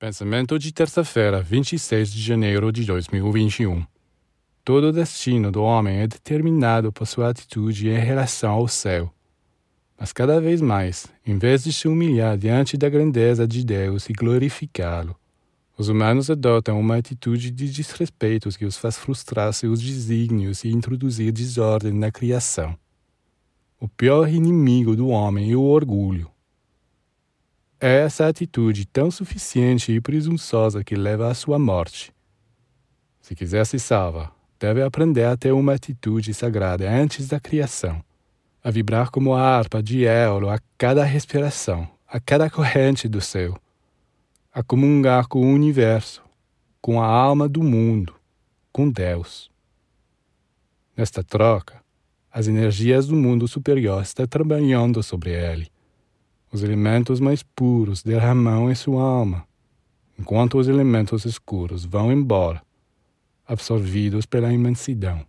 Pensamento de terça-feira, 26 de janeiro de 2021. Todo o destino do homem é determinado por sua atitude em relação ao céu. Mas cada vez mais, em vez de se humilhar diante da grandeza de Deus e glorificá-lo, os humanos adotam uma atitude de desrespeito que os faz frustrar seus desígnios e introduzir desordem na criação. O pior inimigo do homem é o orgulho. É essa atitude tão suficiente e presunçosa que leva à sua morte. Se quiser se salvar, deve aprender a ter uma atitude sagrada antes da criação, a vibrar como a harpa de Éolo a cada respiração, a cada corrente do céu, a comungar com o universo, com a alma do mundo, com Deus. Nesta troca, as energias do mundo superior estão trabalhando sobre ele. Os elementos mais puros derramam em sua alma, enquanto os elementos escuros vão embora absorvidos pela imensidão.